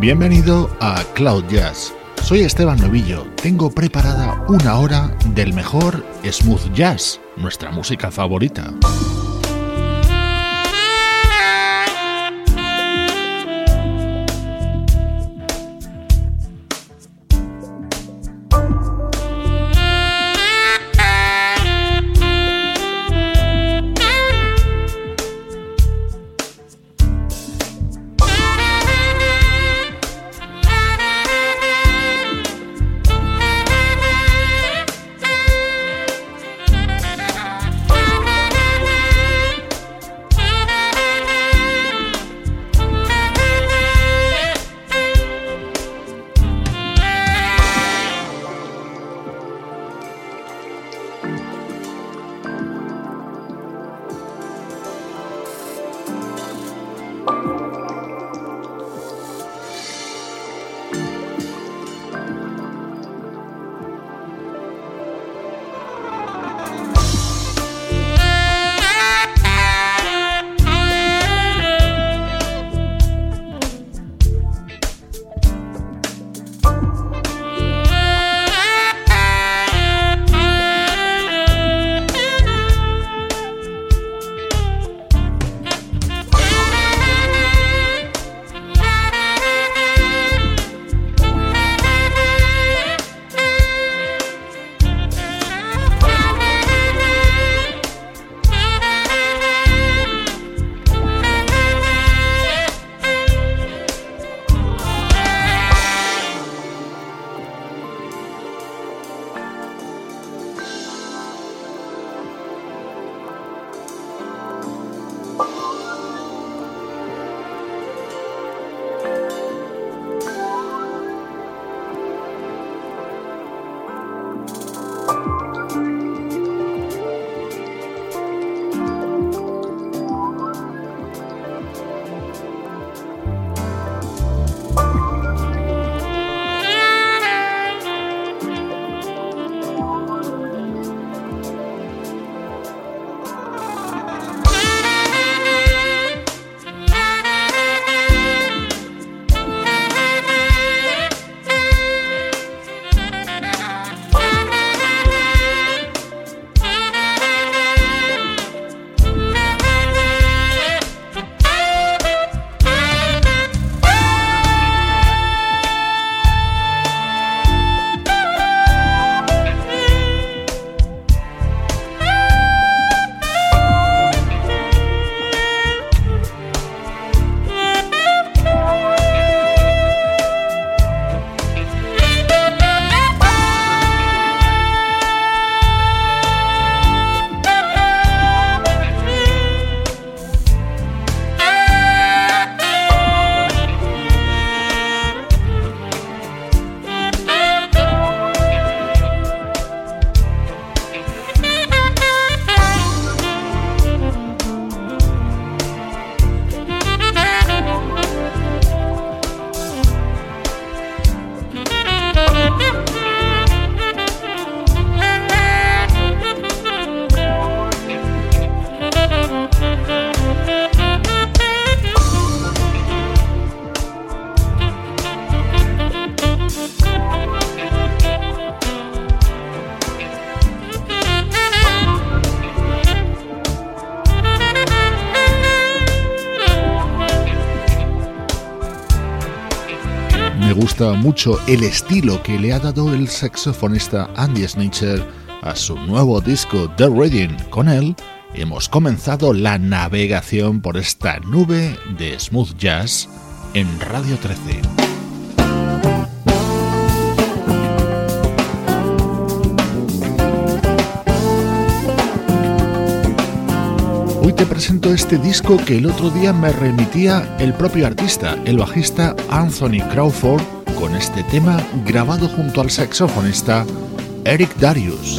Bienvenido a Cloud Jazz. Soy Esteban Novillo. Tengo preparada una hora del mejor smooth jazz, nuestra música favorita. Mucho el estilo que le ha dado el saxofonista Andy Snitcher a su nuevo disco The Reading. Con él hemos comenzado la navegación por esta nube de smooth jazz en Radio 13. Hoy te presento este disco que el otro día me remitía el propio artista, el bajista Anthony Crawford, con este tema grabado junto al saxofonista Eric Darius.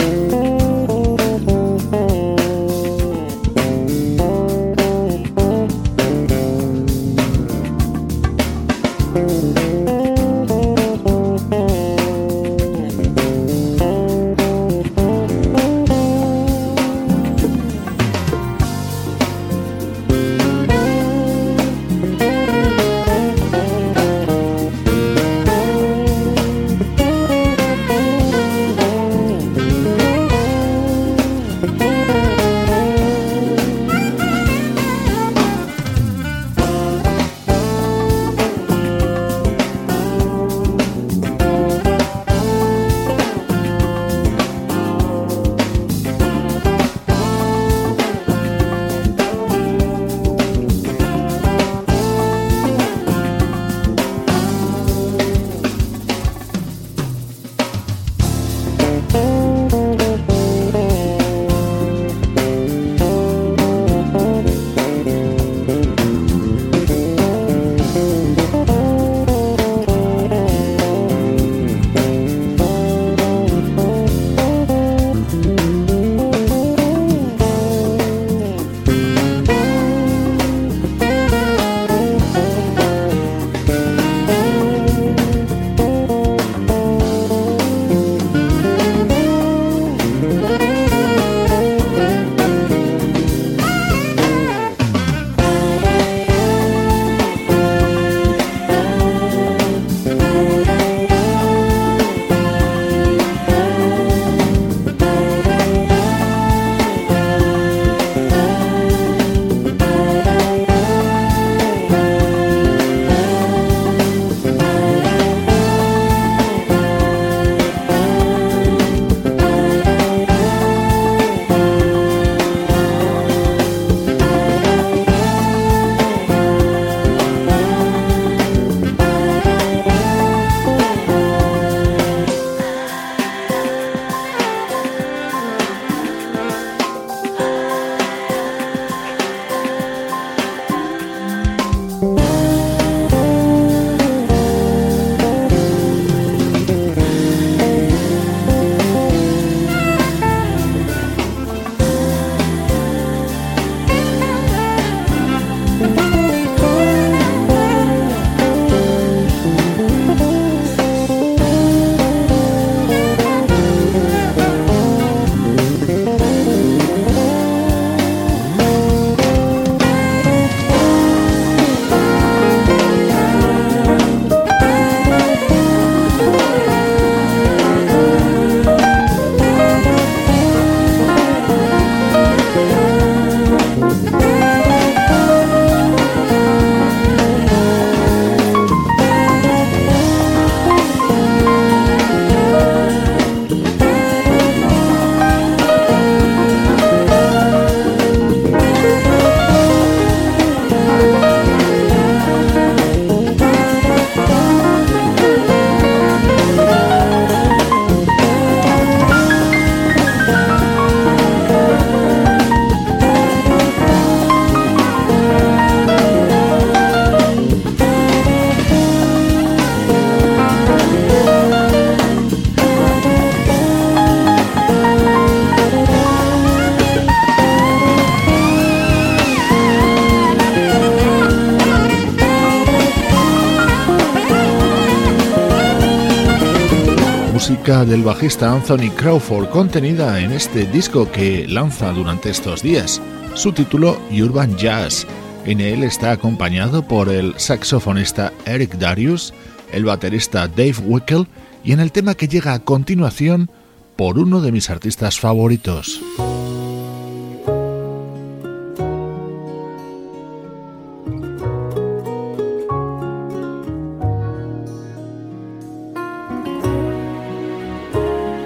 Del bajista Anthony Crawford contenida en este disco que lanza durante estos días. Su título Urban Jazz. En él está acompañado por el saxofonista Eric Darius, el baterista Dave Wickel y en el tema que llega a continuación por uno de mis artistas favoritos.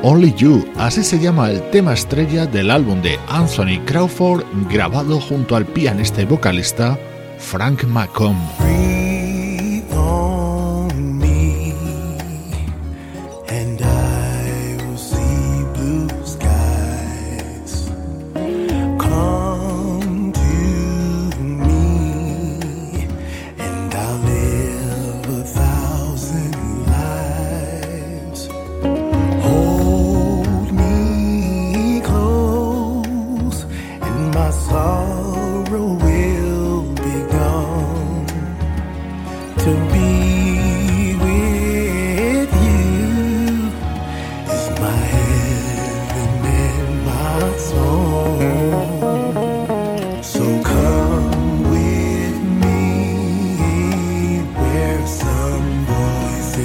Only You, así se llama el tema estrella del álbum de Anthony Crawford grabado junto al pianista y vocalista Frank McComb.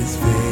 It's face.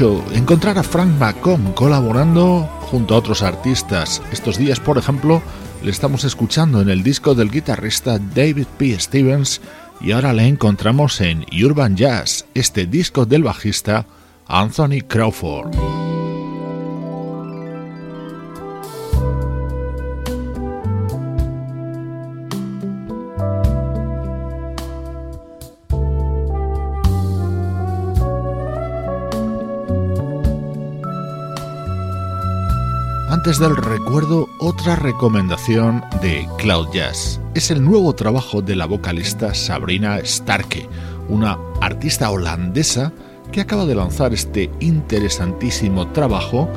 Encontrar a Frank McComb colaborando junto a otros artistas. Estos días, por ejemplo, le estamos escuchando en el disco del guitarrista David P. Stevens y ahora le encontramos en Urban Jazz, este disco del bajista Anthony Crawford. Antes del recuerdo, otra recomendación de Cloud Jazz. Es el nuevo trabajo de la vocalista Sabrina Starke, una artista holandesa que acaba de lanzar este interesantísimo trabajo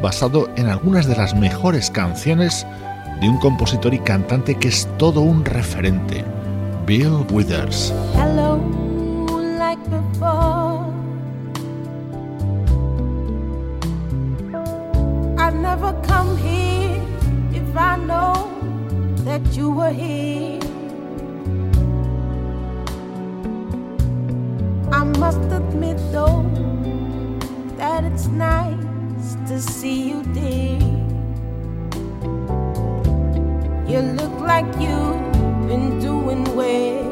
basado en algunas de las mejores canciones de un compositor y cantante que es todo un referente, Bill Withers. Never come here if I know that you were here. I must admit, though, that it's nice to see you, dear. You look like you've been doing well.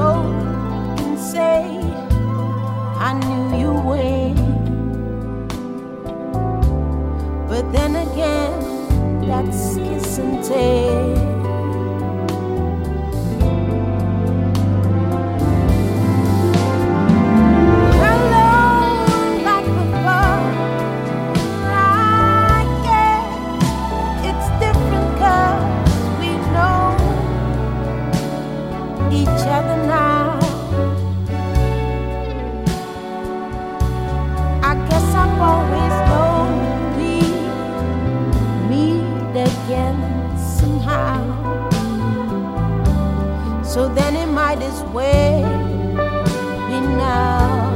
and say, I knew you would. But then again, that's kiss and take. So then it might as well be now.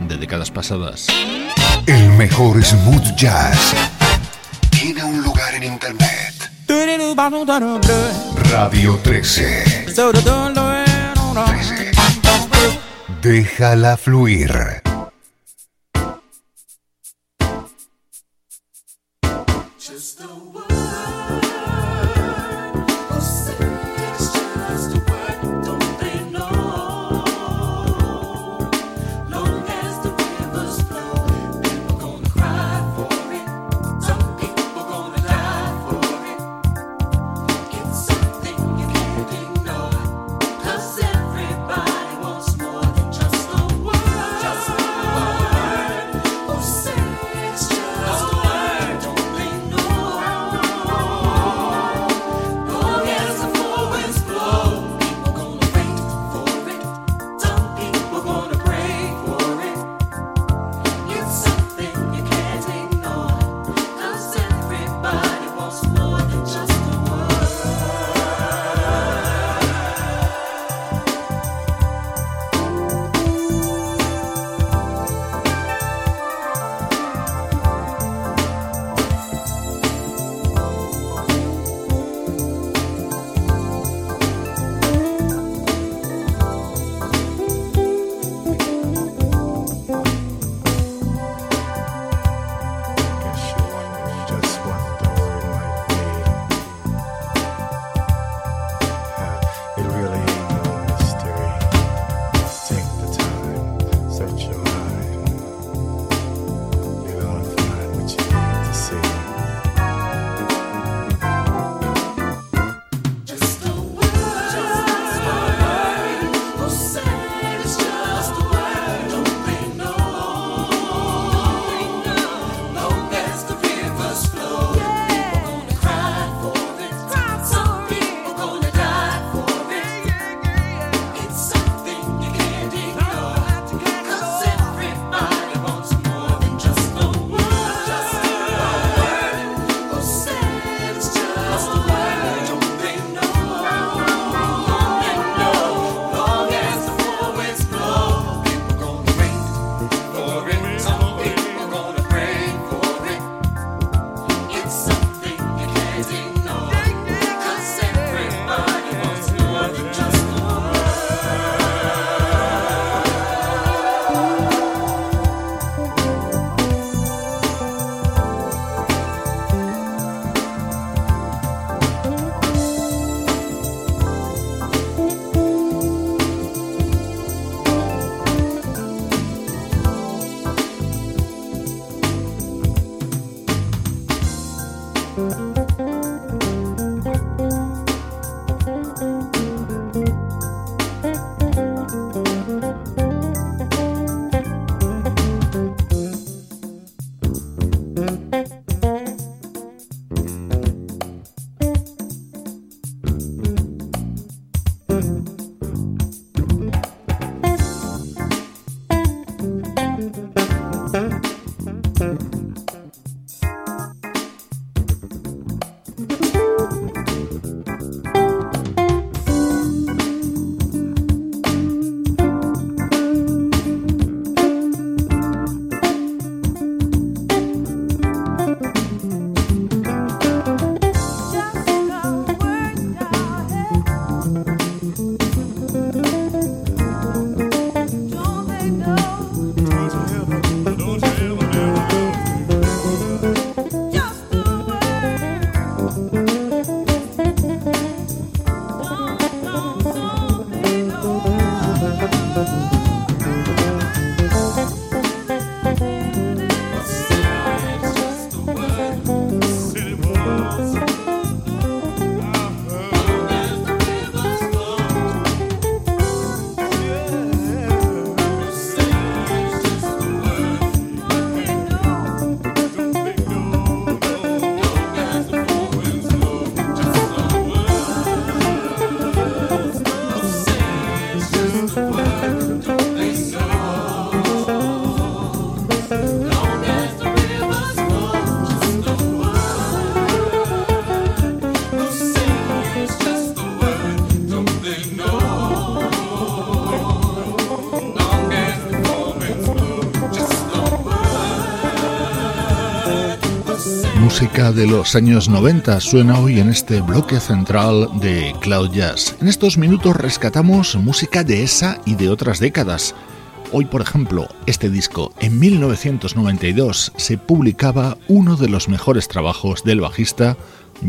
de décadas pasadas. El mejor smooth jazz tiene un lugar en internet. Radio 13. 13. Déjala fluir. Música de los años 90 suena hoy en este bloque central de Cloud Jazz. En estos minutos rescatamos música de esa y de otras décadas. Hoy, por ejemplo, este disco, en 1992, se publicaba uno de los mejores trabajos del bajista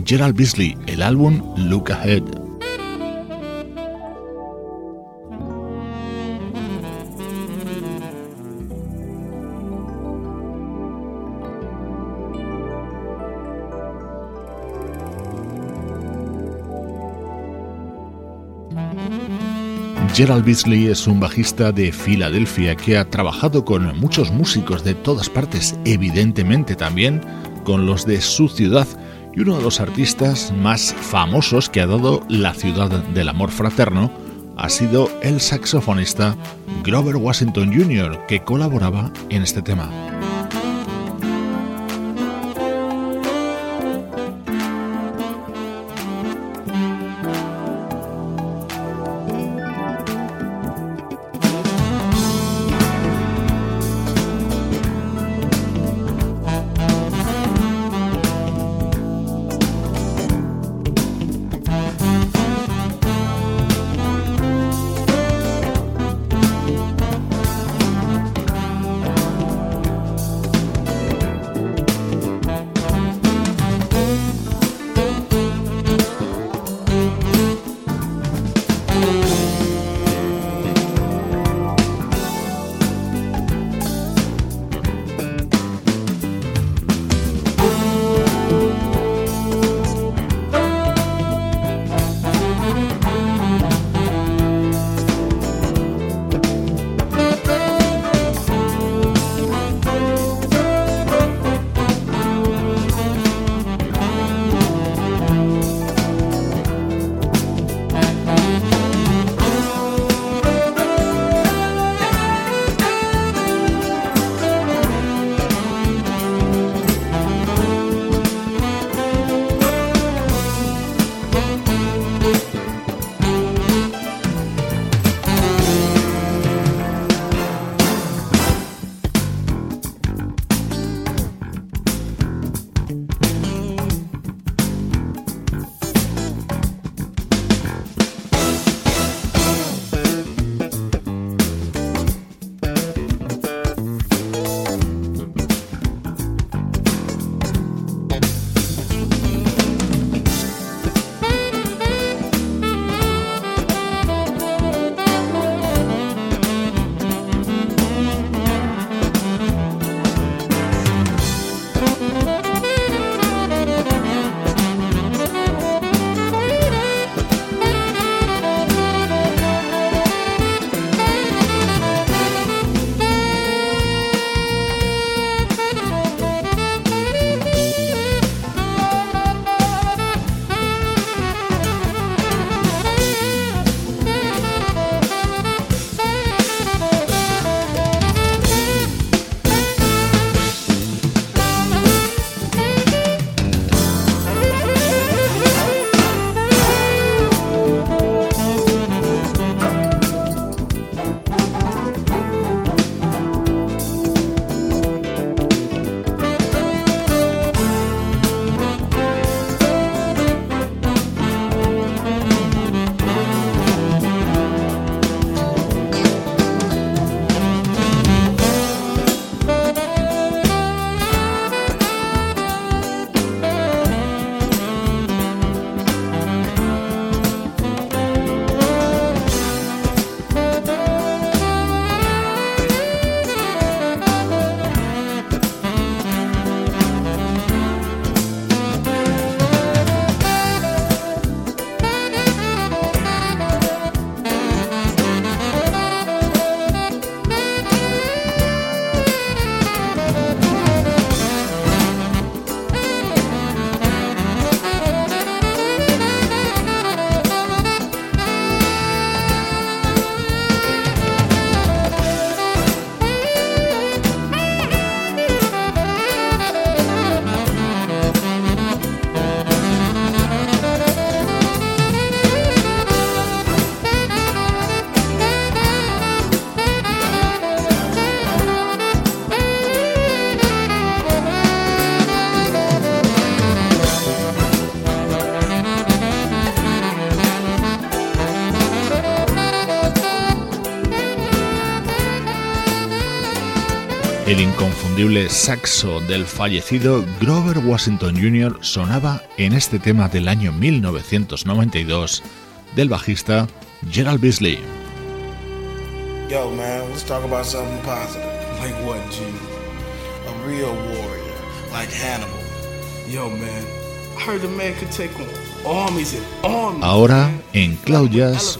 Gerald Beasley, el álbum Look Ahead. Gerald Beasley es un bajista de Filadelfia que ha trabajado con muchos músicos de todas partes, evidentemente también con los de su ciudad, y uno de los artistas más famosos que ha dado la ciudad del amor fraterno ha sido el saxofonista Grover Washington Jr., que colaboraba en este tema. Inconfundible saxo del fallecido Grover Washington Jr. sonaba en este tema del año 1992 del bajista Gerald Beasley. Yo, man, let's talk about something positive. Like what, G? A real warrior, like Hannibal. Yo, man, Ahora, en Cloud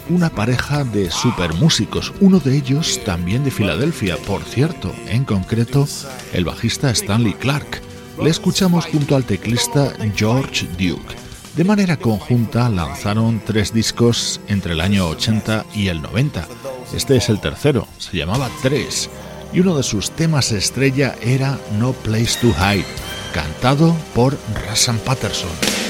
una pareja de supermúsicos, uno de ellos también de Filadelfia, por cierto, en concreto, el bajista Stanley Clark. Le escuchamos junto al teclista George Duke. De manera conjunta lanzaron tres discos entre el año 80 y el 90. Este es el tercero, se llamaba Tres, y uno de sus temas estrella era No Place to Hide, cantado por Rassan Patterson.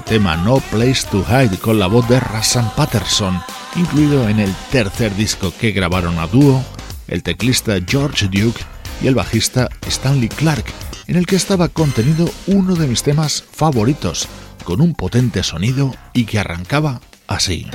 Tema No Place to Hide con la voz de Rassan Patterson, incluido en el tercer disco que grabaron a dúo el teclista George Duke y el bajista Stanley Clark. en el que estaba contenido uno de mis temas favoritos, con un potente sonido y que arrancaba así.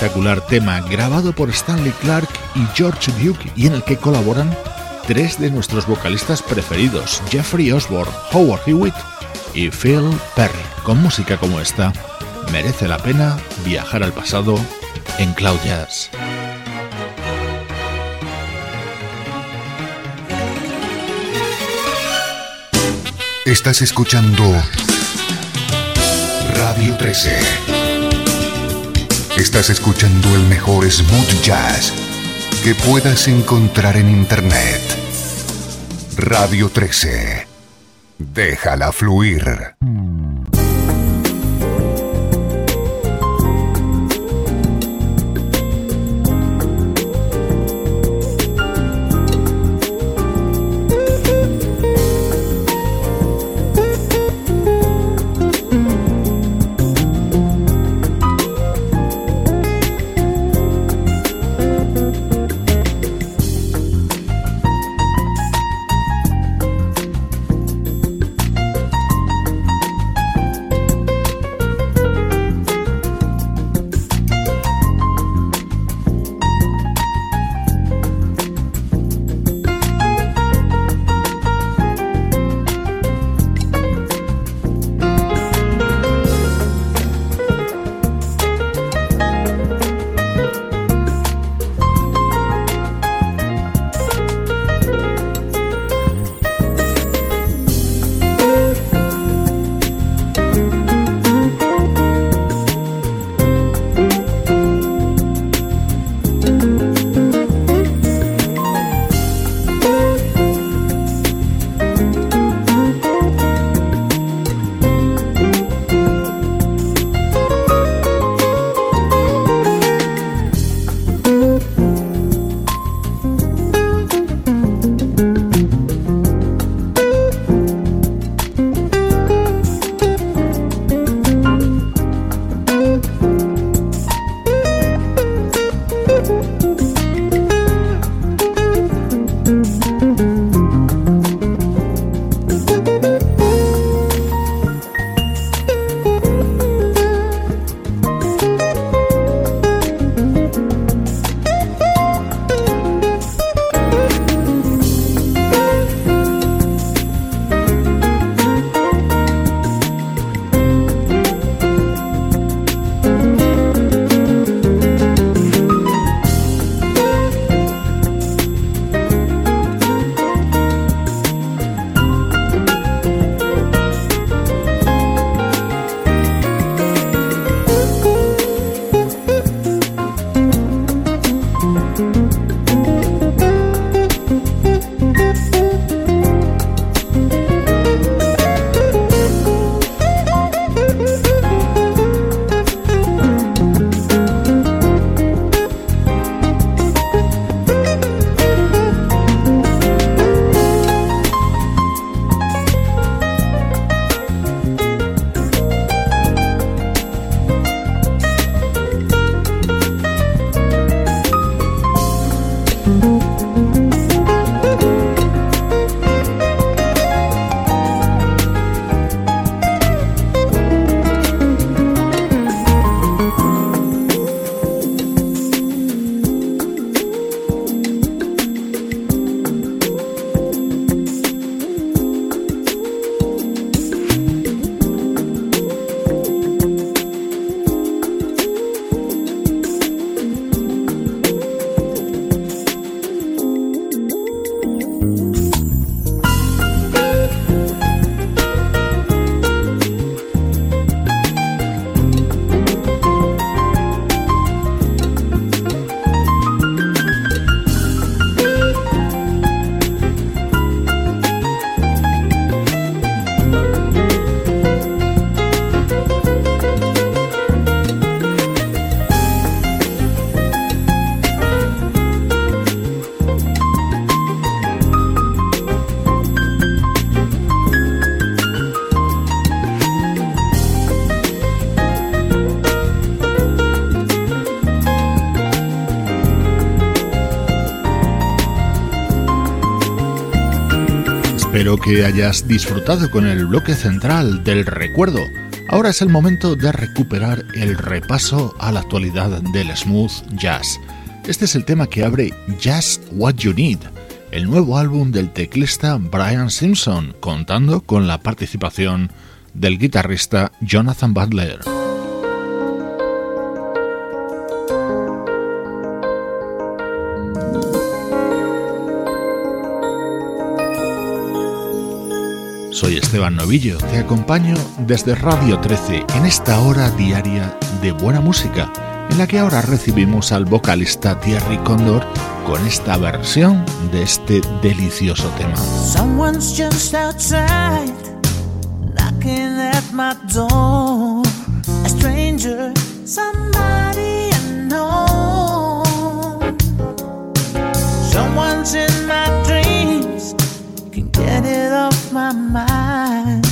espectacular tema grabado por Stanley Clark y George Duke y en el que colaboran tres de nuestros vocalistas preferidos, Jeffrey Osborne, Howard Hewitt y Phil Perry. Con música como esta, merece la pena viajar al pasado en Cloud Jazz. Estás escuchando Radio 13. Estás escuchando el mejor smooth jazz que puedas encontrar en Internet. Radio 13. Déjala fluir. Espero que hayas disfrutado con el bloque central del recuerdo. Ahora es el momento de recuperar el repaso a la actualidad del smooth jazz. Este es el tema que abre Just What You Need, el nuevo álbum del teclista Brian Simpson, contando con la participación del guitarrista Jonathan Butler. Soy Esteban Novillo, te acompaño desde Radio 13 en esta hora diaria de buena música, en la que ahora recibimos al vocalista Thierry Condor con esta versión de este delicioso tema. Someone's just outside, knocking at my door. A stranger, somebody unknown. Someone's in my get it off my mind.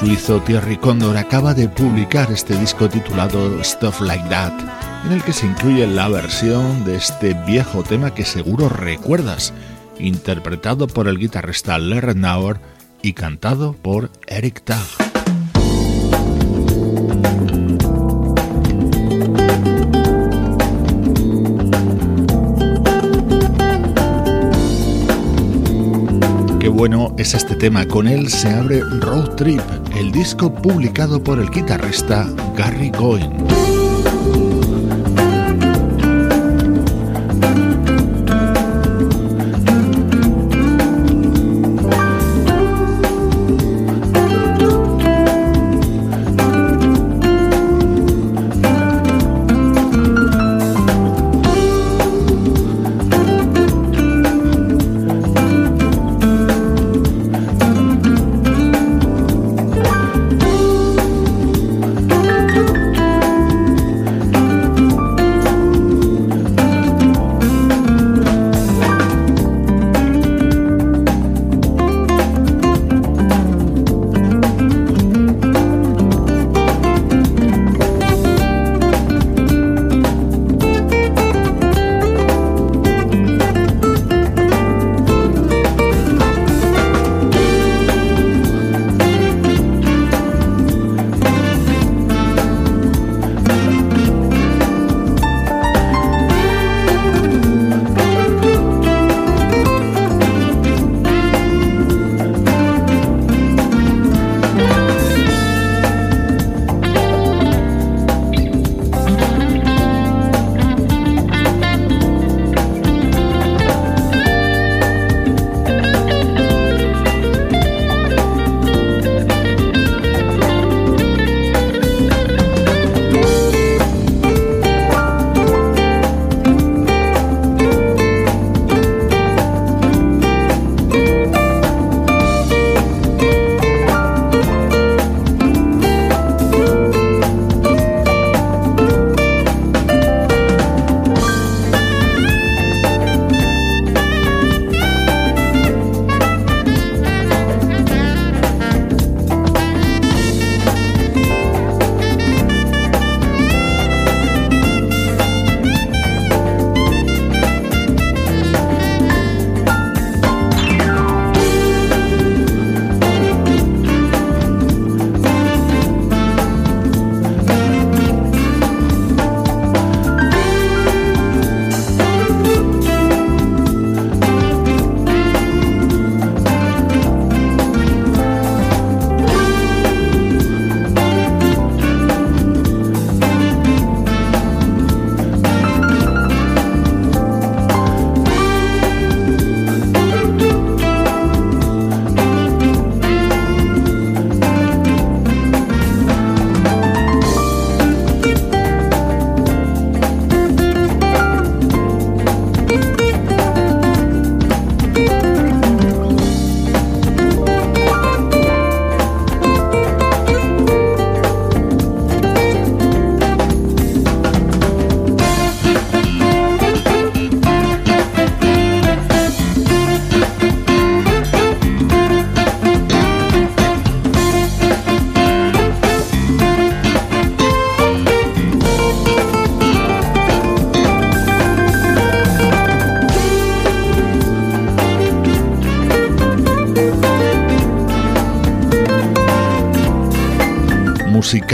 Suizo Thierry Condor acaba de publicar este disco titulado Stuff Like That, en el que se incluye la versión de este viejo tema que seguro recuerdas, interpretado por el guitarrista Larry Nauer y cantado por Eric Tag. Es este tema, con él se abre Road Trip, el disco publicado por el guitarrista Gary Goin.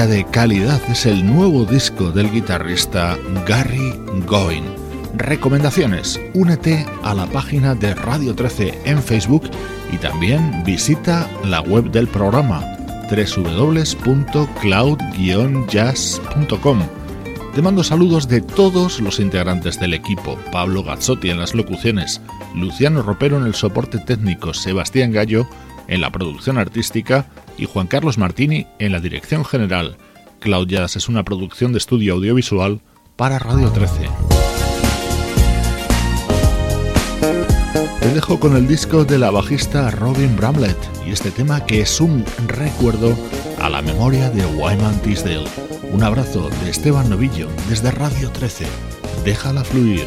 De calidad es el nuevo disco del guitarrista Gary Goin. Recomendaciones, únete a la página de Radio 13 en Facebook y también visita la web del programa www.cloud-jazz.com. Te mando saludos de todos los integrantes del equipo, Pablo Gazzotti en las locuciones, Luciano Ropero en el soporte técnico, Sebastián Gallo en la producción artística y Juan Carlos Martini en la dirección general. Cloud Jazz es una producción de estudio audiovisual para Radio 13. Te dejo con el disco de la bajista Robin Bramlett y este tema que es un recuerdo a la memoria de Wyman Tisdale. Un abrazo de Esteban Novillo desde Radio 13. Déjala fluir.